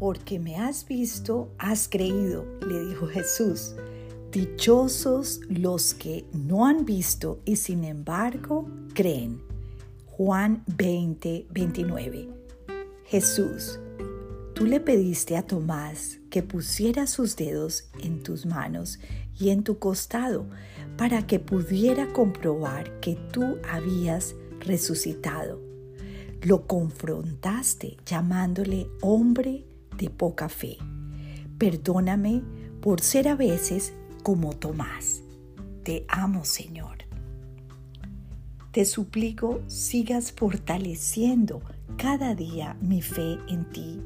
porque me has visto, has creído, le dijo Jesús. Dichosos los que no han visto y sin embargo creen. Juan 20, 29. Jesús, tú le pediste a Tomás que pusiera sus dedos en tus manos y en tu costado para que pudiera comprobar que tú habías resucitado. Lo confrontaste llamándole hombre de poca fe. Perdóname por ser a veces como Tomás. Te amo, Señor. Te suplico sigas fortaleciendo cada día mi fe en ti.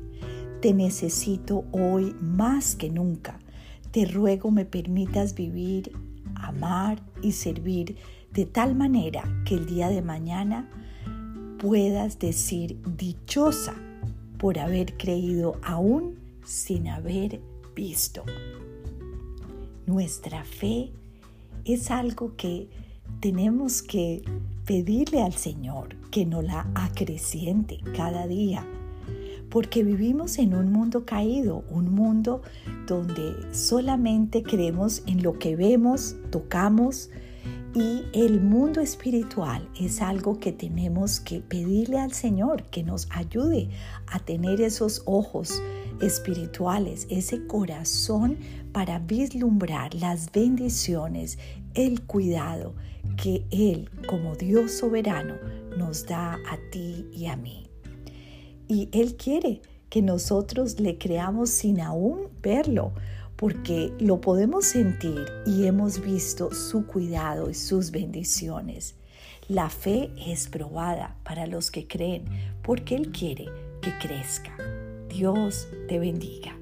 Te necesito hoy más que nunca. Te ruego me permitas vivir, amar y servir de tal manera que el día de mañana puedas decir dichosa por haber creído aún sin haber visto. Nuestra fe es algo que tenemos que pedirle al Señor que nos la acreciente cada día, porque vivimos en un mundo caído, un mundo donde solamente creemos en lo que vemos, tocamos, y el mundo espiritual es algo que tenemos que pedirle al Señor que nos ayude a tener esos ojos espirituales, ese corazón para vislumbrar las bendiciones, el cuidado que Él como Dios soberano nos da a ti y a mí. Y Él quiere que nosotros le creamos sin aún verlo, porque lo podemos sentir y hemos visto su cuidado y sus bendiciones. La fe es probada para los que creen, porque Él quiere que crezca. Dios te bendiga.